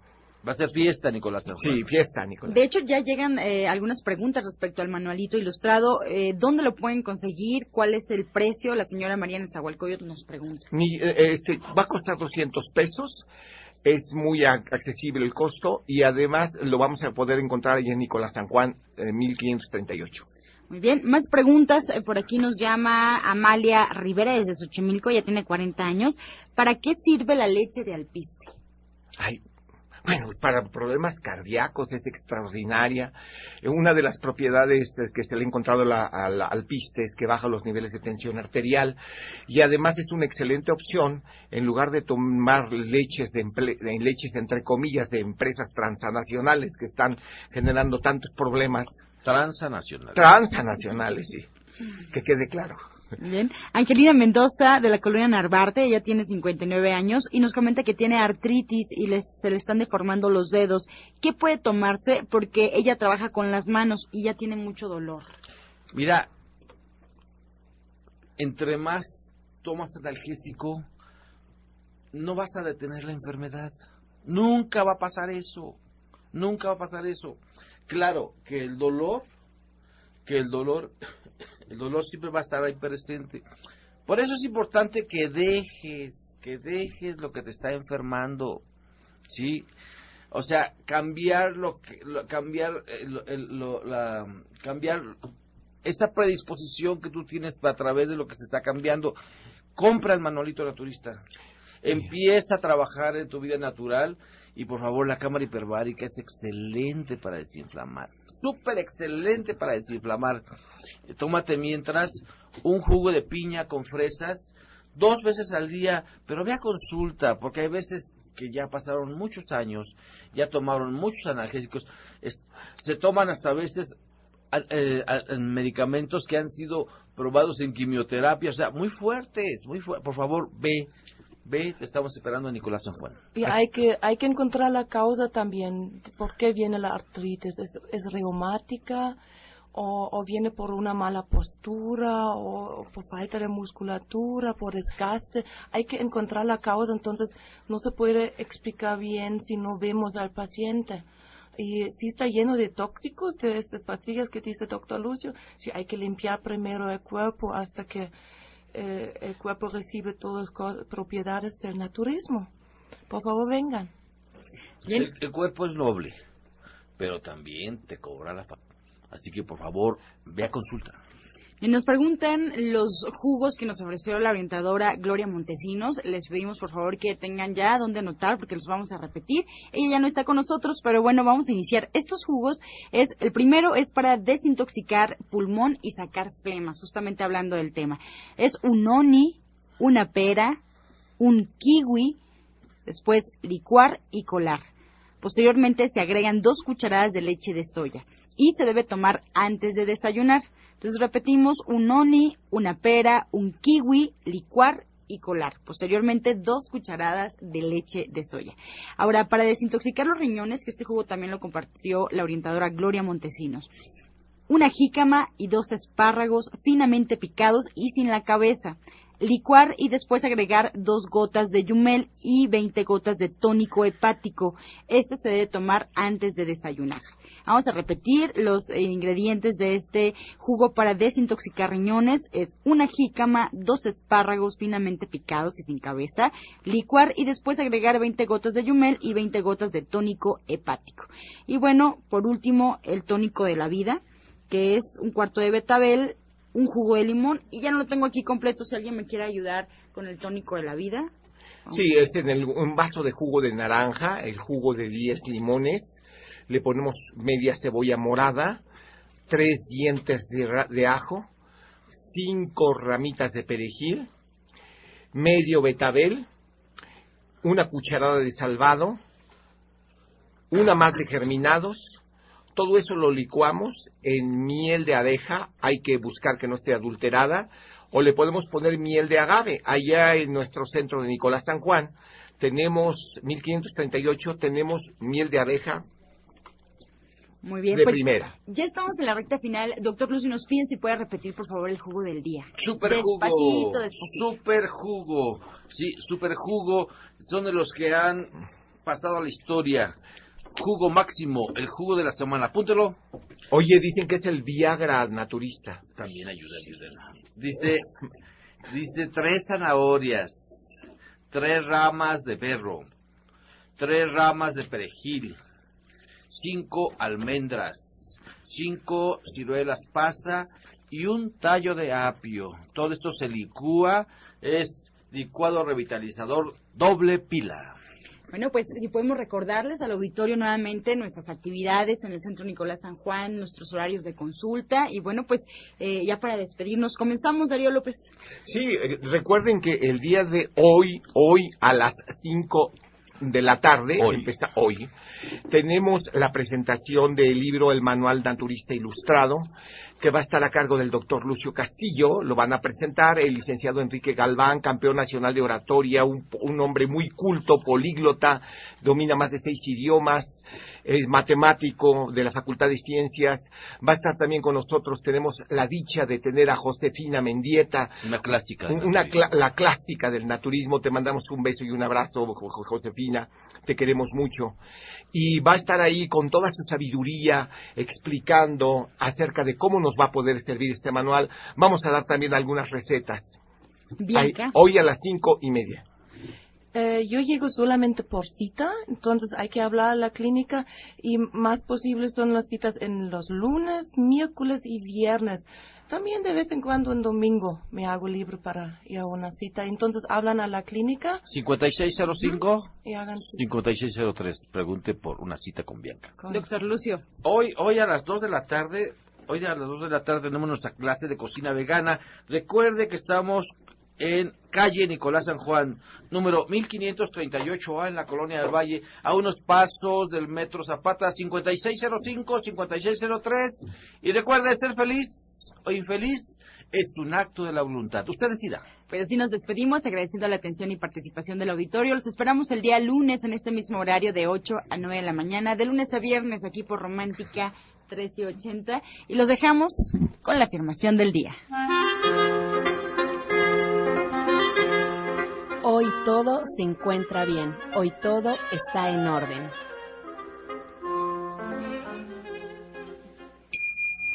Va a ser fiesta, Nicolás. Sí, fiesta, Nicolás. De hecho, ya llegan eh, algunas preguntas respecto al manualito ilustrado. Eh, ¿Dónde lo pueden conseguir? ¿Cuál es el precio? La señora María Nezahualcóyotl nos pregunta. Eh, este, va a costar 200 pesos. Es muy accesible el costo y además lo vamos a poder encontrar ahí en Nicolás San Juan, en 1538. Muy bien, más preguntas. Por aquí nos llama Amalia Rivera desde Xochimilco, ya tiene 40 años. ¿Para qué sirve la leche de alpiste? Ay, bueno, para problemas cardíacos es extraordinaria. Una de las propiedades que se le ha encontrado al alpiste es que baja los niveles de tensión arterial y además es una excelente opción en lugar de tomar leches, de leches entre comillas de empresas transnacionales que están generando tantos problemas. Transnacionales. Transnacionales, sí. Que quede claro. Bien. Angelina Mendoza, de la colonia Narvarte, ella tiene 59 años y nos comenta que tiene artritis y se le están deformando los dedos. ¿Qué puede tomarse? Porque ella trabaja con las manos y ya tiene mucho dolor. Mira, entre más tomas analgésico, no vas a detener la enfermedad. Nunca va a pasar eso. Nunca va a pasar eso. Claro que el dolor, que el dolor el dolor siempre va a estar ahí presente. Por eso es importante que dejes, que dejes lo que te está enfermando, ¿sí? O sea, cambiar lo que, cambiar, la, cambiar esta predisposición que tú tienes a través de lo que se está cambiando. Compra el manualito naturista. Empieza a trabajar en tu vida natural y por favor la cámara hiperbárica es excelente para desinflamar. Súper excelente para desinflamar tómate mientras un jugo de piña con fresas dos veces al día, pero ve a consulta, porque hay veces que ya pasaron muchos años, ya tomaron muchos analgésicos, se toman hasta veces eh, medicamentos que han sido probados en quimioterapia, o sea, muy fuertes, muy fuertes. Por favor, ve, estamos esperando Nicolás San Juan. Y hay que, hay que encontrar la causa también, por qué viene la artritis, es reumática, o, viene por una mala postura o, por falta de musculatura, por desgaste. Hay que encontrar la causa, entonces no se puede explicar bien si no vemos al paciente. Y si está lleno de tóxicos, de estas pastillas que dice doctor Lucio, si hay que limpiar primero el cuerpo hasta que eh, el cuerpo recibe todas las propiedades del naturismo. Por favor, vengan. El, el, cuerpo es noble, pero también te cobra la Así que por favor, ve a consulta. Y nos preguntan los jugos que nos ofreció la orientadora Gloria Montesinos. Les pedimos por favor que tengan ya donde anotar porque los vamos a repetir. Ella ya no está con nosotros, pero bueno, vamos a iniciar. Estos jugos es el primero es para desintoxicar pulmón y sacar flemas, justamente hablando del tema. Es un oni, una pera, un kiwi, después licuar y colar. Posteriormente se agregan dos cucharadas de leche de soya y se debe tomar antes de desayunar. Entonces repetimos un noni, una pera, un kiwi, licuar y colar. Posteriormente, dos cucharadas de leche de soya. Ahora, para desintoxicar los riñones, que este jugo también lo compartió la orientadora Gloria Montesinos. Una jícama y dos espárragos finamente picados y sin la cabeza licuar y después agregar dos gotas de yumel y 20 gotas de tónico hepático. Este se debe tomar antes de desayunar. Vamos a repetir los eh, ingredientes de este jugo para desintoxicar riñones. Es una jícama, dos espárragos finamente picados y sin cabeza, licuar y después agregar 20 gotas de yumel y 20 gotas de tónico hepático. Y bueno, por último, el tónico de la vida que es un cuarto de betabel, un jugo de limón y ya no lo tengo aquí completo si alguien me quiere ayudar con el tónico de la vida. Sí, es en el, un vaso de jugo de naranja, el jugo de 10 limones, le ponemos media cebolla morada, tres dientes de, de ajo, cinco ramitas de perejil, medio betabel, una cucharada de salvado, una más de germinados, todo eso lo licuamos en miel de abeja, hay que buscar que no esté adulterada, o le podemos poner miel de agave. Allá en nuestro centro de Nicolás San Juan tenemos 1538, tenemos miel de abeja, muy bien. De pues, primera. Ya estamos en la recta final. Doctor Lucio, nos piden si puede repetir, por favor, el jugo del día. Super despacito, jugo. Despacito, Super jugo. Sí, super jugo. Son de los que han pasado a la historia. Jugo máximo, el jugo de la semana. Apúntelo. Oye, dicen que es el Viagra naturista. También ayuda, ayuda. Dice, dice tres zanahorias, tres ramas de berro, tres ramas de perejil, cinco almendras, cinco ciruelas pasa y un tallo de apio. Todo esto se licúa, es licuado revitalizador doble pila. Bueno, pues si podemos recordarles al auditorio nuevamente nuestras actividades en el Centro Nicolás San Juan, nuestros horarios de consulta y bueno, pues eh, ya para despedirnos, comenzamos Darío López. Sí, eh, recuerden que el día de hoy, hoy a las 5 de la tarde, Hoy. empieza hoy, tenemos la presentación del libro El Manual Naturista Ilustrado, que va a estar a cargo del doctor Lucio Castillo. Lo van a presentar el licenciado Enrique Galván, campeón nacional de oratoria, un, un hombre muy culto, políglota, domina más de seis idiomas, es matemático de la Facultad de Ciencias. Va a estar también con nosotros, tenemos la dicha de tener a Josefina Mendieta, Una clásica. un- una la clásica del naturismo. Te mandamos un beso y un abrazo, Jo- Jo- Josefina. Te queremos mucho. Y va a estar ahí con toda su sabiduría explicando acerca de cómo nos va a poder servir este manual. Vamos a dar también algunas recetas. Bianca. Ahí- hoy a las cinco y media. Eh, yo llego solamente por cita, entonces hay que hablar a la clínica y más posibles son las citas en los lunes, miércoles y viernes. También de vez en cuando en domingo me hago libre para ir a una cita. Entonces hablan a la clínica 5605 y hagan su 5603. Pregunte por una cita con Bianca. Doctor Lucio. Hoy, hoy a las 2 de la tarde, hoy a las 2 de la tarde tenemos nuestra clase de cocina vegana. Recuerde que estamos en calle Nicolás San Juan, número 1538A en la Colonia del Valle, a unos pasos del Metro Zapata, 5605, 5603. Y recuerde, ser feliz o infeliz es un acto de la voluntad. Usted decida. Pues así nos despedimos, agradeciendo la atención y participación del auditorio. Los esperamos el día lunes en este mismo horario de 8 a 9 de la mañana, de lunes a viernes aquí por Romántica 1380. Y los dejamos con la afirmación del día. Hoy todo se encuentra bien, hoy todo está en orden.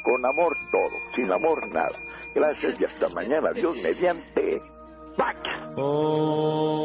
Con amor todo, sin amor nada. Gracias y hasta mañana. Dios mediante. ¡Pax! Oh.